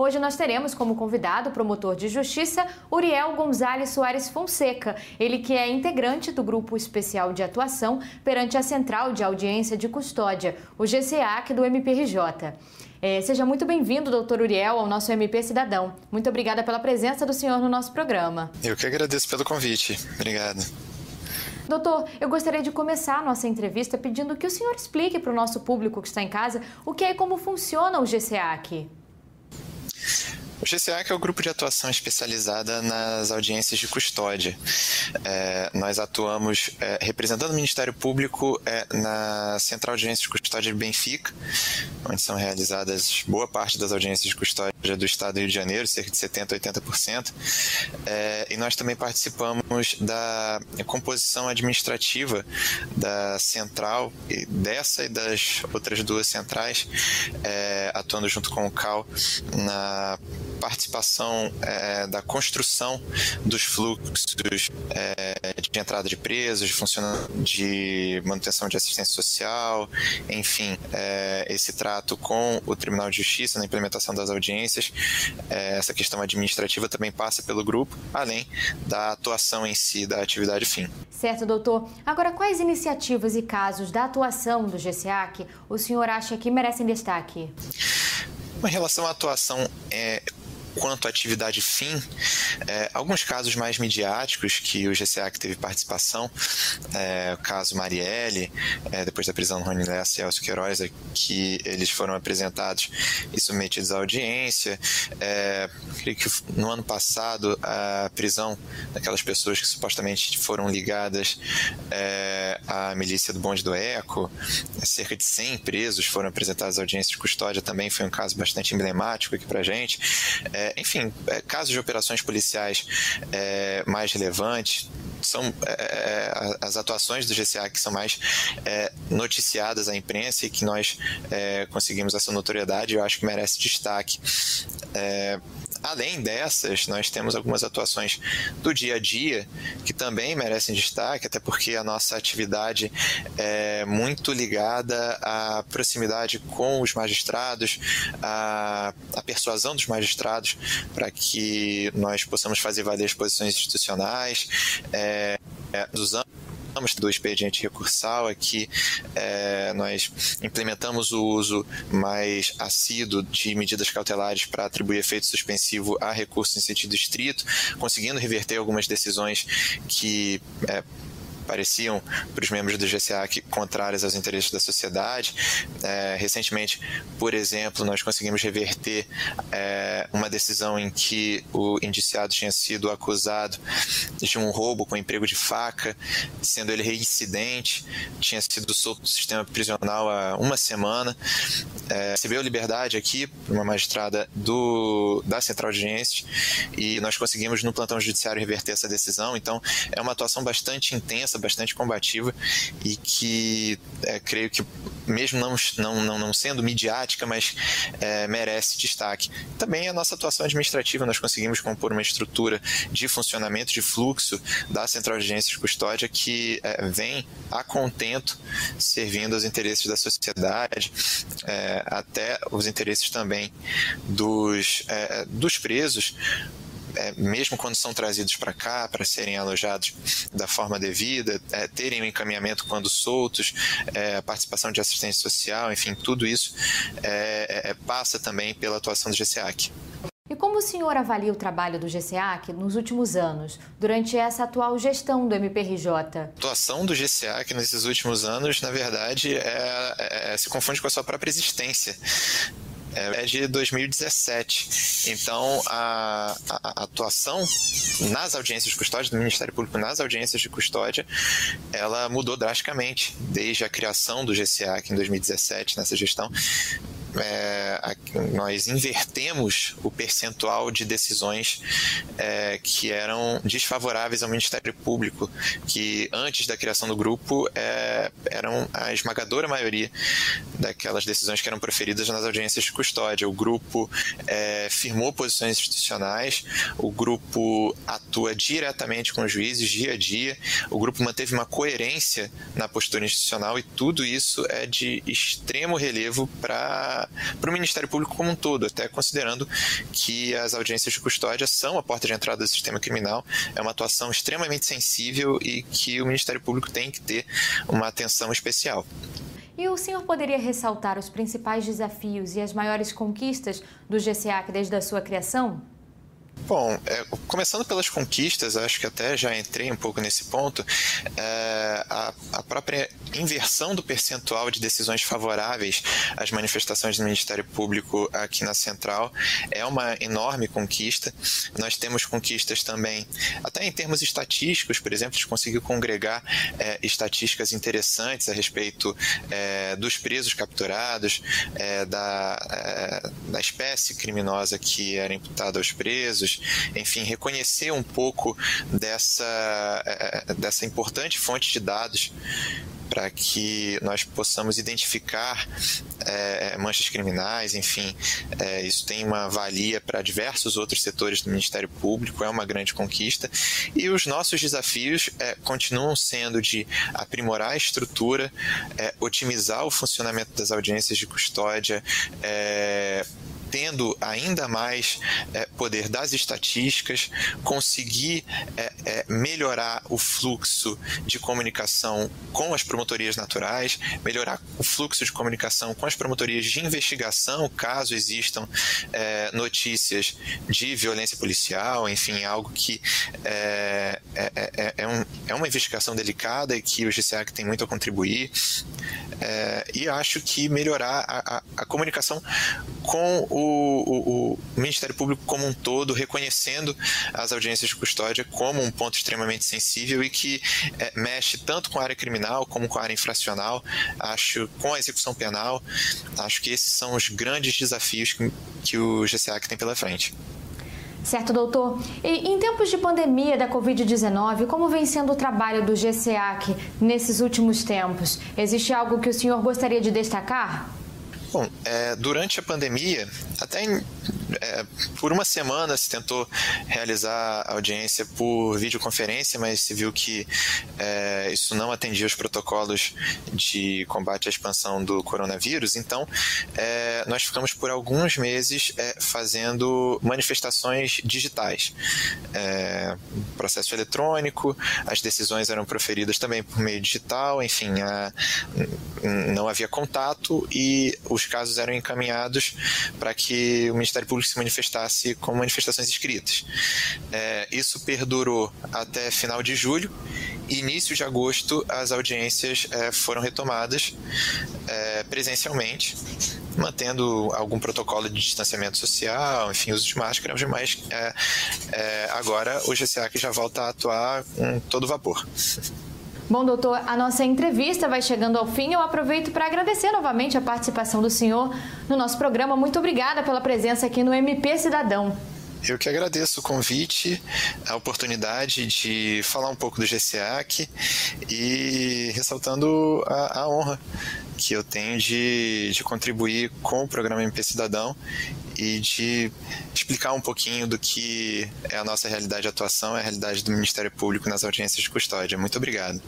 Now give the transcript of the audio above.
Hoje nós teremos como convidado o promotor de justiça Uriel Gonzalez Soares Fonseca, ele que é integrante do Grupo Especial de Atuação perante a Central de Audiência de Custódia, o GCAC do MPRJ. É, seja muito bem-vindo, doutor Uriel, ao nosso MP Cidadão. Muito obrigada pela presença do senhor no nosso programa. Eu que agradeço pelo convite. Obrigado. Doutor, eu gostaria de começar a nossa entrevista pedindo que o senhor explique para o nosso público que está em casa o que é e como funciona o GCAC. O GCA é o grupo de atuação especializada nas audiências de custódia. É, nós atuamos é, representando o Ministério Público é, na Central de Audiências de Custódia de Benfica, onde são realizadas boa parte das audiências de custódia do Estado do Rio de Janeiro, cerca de 70%, 80%. É, e nós também participamos da composição administrativa da central, dessa e das outras duas centrais, é, atuando junto com o CAL na participação é, da construção dos fluxos é, de entrada de presos, de, de manutenção de assistência social, enfim, é, esse trato com o Tribunal de Justiça na implementação das audiências. É, essa questão administrativa também passa pelo grupo, além da atuação em si, da atividade fim. Certo, doutor. Agora, quais iniciativas e casos da atuação do GCAC o senhor acha que merecem destaque? Em relação à atuação é, quanto à atividade fim, é, alguns casos mais midiáticos que o GCA que teve participação, é, o caso Marielle, é, depois da prisão do Rony Lessa e Elcio Queiroz, é, que eles foram apresentados e submetidos à audiência. É, creio que no ano passado a prisão daquelas pessoas que supostamente foram ligadas é, à milícia do Bonde do Eco, cerca de 100 presos foram apresentados à audiência de custódia, também foi um caso bastante emblemático aqui para gente. É, enfim, é, casos de operações policiais é, mais relevantes são é, é as atuações do GCA que são mais é, noticiadas à imprensa e que nós é, conseguimos essa notoriedade, eu acho que merece destaque. Além dessas, nós temos algumas atuações do dia a dia que também merecem destaque, até porque a nossa atividade é muito ligada à proximidade com os magistrados, à, à persuasão dos magistrados para que nós possamos fazer valer as posições institucionais, é, é, usando do expediente recursal aqui é, nós implementamos o uso mais assíduo de medidas cautelares para atribuir efeito suspensivo a recursos em sentido estrito, conseguindo reverter algumas decisões que é, pareciam para os membros do GCAC contrárias aos interesses da sociedade. É, recentemente, por exemplo, nós conseguimos reverter é, uma decisão em que o indiciado tinha sido acusado de um roubo com emprego de faca, sendo ele reincidente, tinha sido solto do sistema prisional há uma semana, é, recebeu liberdade aqui por uma magistrada do, da Central de Audiências e nós conseguimos no plantão judiciário reverter essa decisão. Então, é uma atuação bastante intensa bastante combativa e que é, creio que mesmo não, não, não, não sendo midiática, mas é, merece destaque. Também a nossa atuação administrativa, nós conseguimos compor uma estrutura de funcionamento, de fluxo da Central de Agências de Custódia que é, vem a contento servindo aos interesses da sociedade, é, até os interesses também dos, é, dos presos, é, mesmo quando são trazidos para cá para serem alojados da forma devida, é, terem o um encaminhamento quando soltos, é, participação de assistência social, enfim, tudo isso é, é, passa também pela atuação do GCAC. E como o senhor avalia o trabalho do GCAC nos últimos anos, durante essa atual gestão do MPRJ? A atuação do GCAC nesses últimos anos, na verdade, é, é, se confunde com a sua própria existência é de 2017. Então, a, a, atuação nas audiências de custódia, do Ministério Público nas audiências de custódia, ela mudou drasticamente desde a criação do GCA em 2017, nessa gestão é, nós invertemos o percentual de decisões é, que eram desfavoráveis ao Ministério Público, que antes da criação do grupo é, eram a esmagadora maioria daquelas decisões que eram proferidas nas audiências de custódia. O grupo é, firmou posições institucionais, o grupo atua diretamente com os juízes dia a dia, o grupo manteve uma coerência na postura institucional e tudo isso é de extremo relevo para para o Ministério Público como um todo, até considerando que as audiências de custódia são a porta de entrada do sistema criminal, é uma atuação extremamente sensível e que o Ministério Público tem que ter uma atenção especial. E o senhor poderia ressaltar os principais desafios e as maiores conquistas do GCAC desde a sua criação? Bom, é, começando pelas conquistas, acho que até já entrei um pouco nesse ponto, é, a, a, própria inversão do percentual de decisões favoráveis às manifestações do Ministério Público aqui na Central é uma enorme conquista. Nós temos conquistas também, até em termos estatísticos, por exemplo, de conseguir congregar é, estatísticas interessantes a respeito é, dos presos capturados, é, da, da espécie criminosa que era imputada aos presos enfim, reconhecer um pouco dessa, dessa importante fonte de dados para que nós possamos identificar é, manchas criminais, enfim, é, isso tem uma valia para diversos outros setores do Ministério Público, é uma grande conquista. E os nossos desafios é, continuam sendo de aprimorar a estrutura, otimizar o funcionamento das audiências de custódia, tendo ainda mais é, poder das estatísticas, conseguir é, é, melhorar o fluxo de comunicação com as promotorias naturais, melhorar o fluxo de comunicação com as promotorias de investigação, caso existam é, notícias de violência policial, enfim, algo que é, é, é, um, é uma investigação delicada e que o GCAC tem muito a contribuir. e acho que melhorar a, a, a comunicação com o, o, o, Ministério Público como um todo, reconhecendo as audiências de custódia como um ponto extremamente sensível e que é, mexe tanto com a área criminal como com a área infracional, acho, com a execução penal. Acho que esses são os grandes desafios que, que o GCAC tem pela frente. Certo, doutor. E em tempos de pandemia da Covid-19, como vem sendo o trabalho do GCAC nesses últimos tempos? Existe algo que o senhor gostaria de destacar? Bom, é, durante a pandemia, até em, é, por uma semana se tentou realizar audiência por videoconferência, mas se viu que é, isso não atendia os protocolos de combate à expansão do coronavírus. Então, é, nós ficamos por alguns meses é, fazendo manifestações digitais, é, processo eletrônico, as decisões eram proferidas também por meio digital, enfim, a, não havia contato e os casos eram encaminhados para que o Ministério Público se manifestasse com manifestações escritas. É, isso perdurou até final de julho. Início de agosto, as audiências é, foram retomadas é, presencialmente, mantendo algum protocolo de distanciamento social, enfim, uso de máscara, mas é, é, agora o GCAC já volta a atuar com todo vapor. Bom, doutor, a nossa entrevista vai chegando ao fim. Eu aproveito para agradecer novamente a participação do senhor no nosso programa. Muito obrigada pela presença aqui no MP Cidadão. Eu que agradeço o convite, a oportunidade de falar um pouco do GCAC e ressaltando a, a honra que eu tenho de, de contribuir com o programa MP Cidadão e de explicar um pouquinho do que é a nossa realidade de atuação, é a realidade do Ministério Público nas audiências de custódia. Muito obrigado.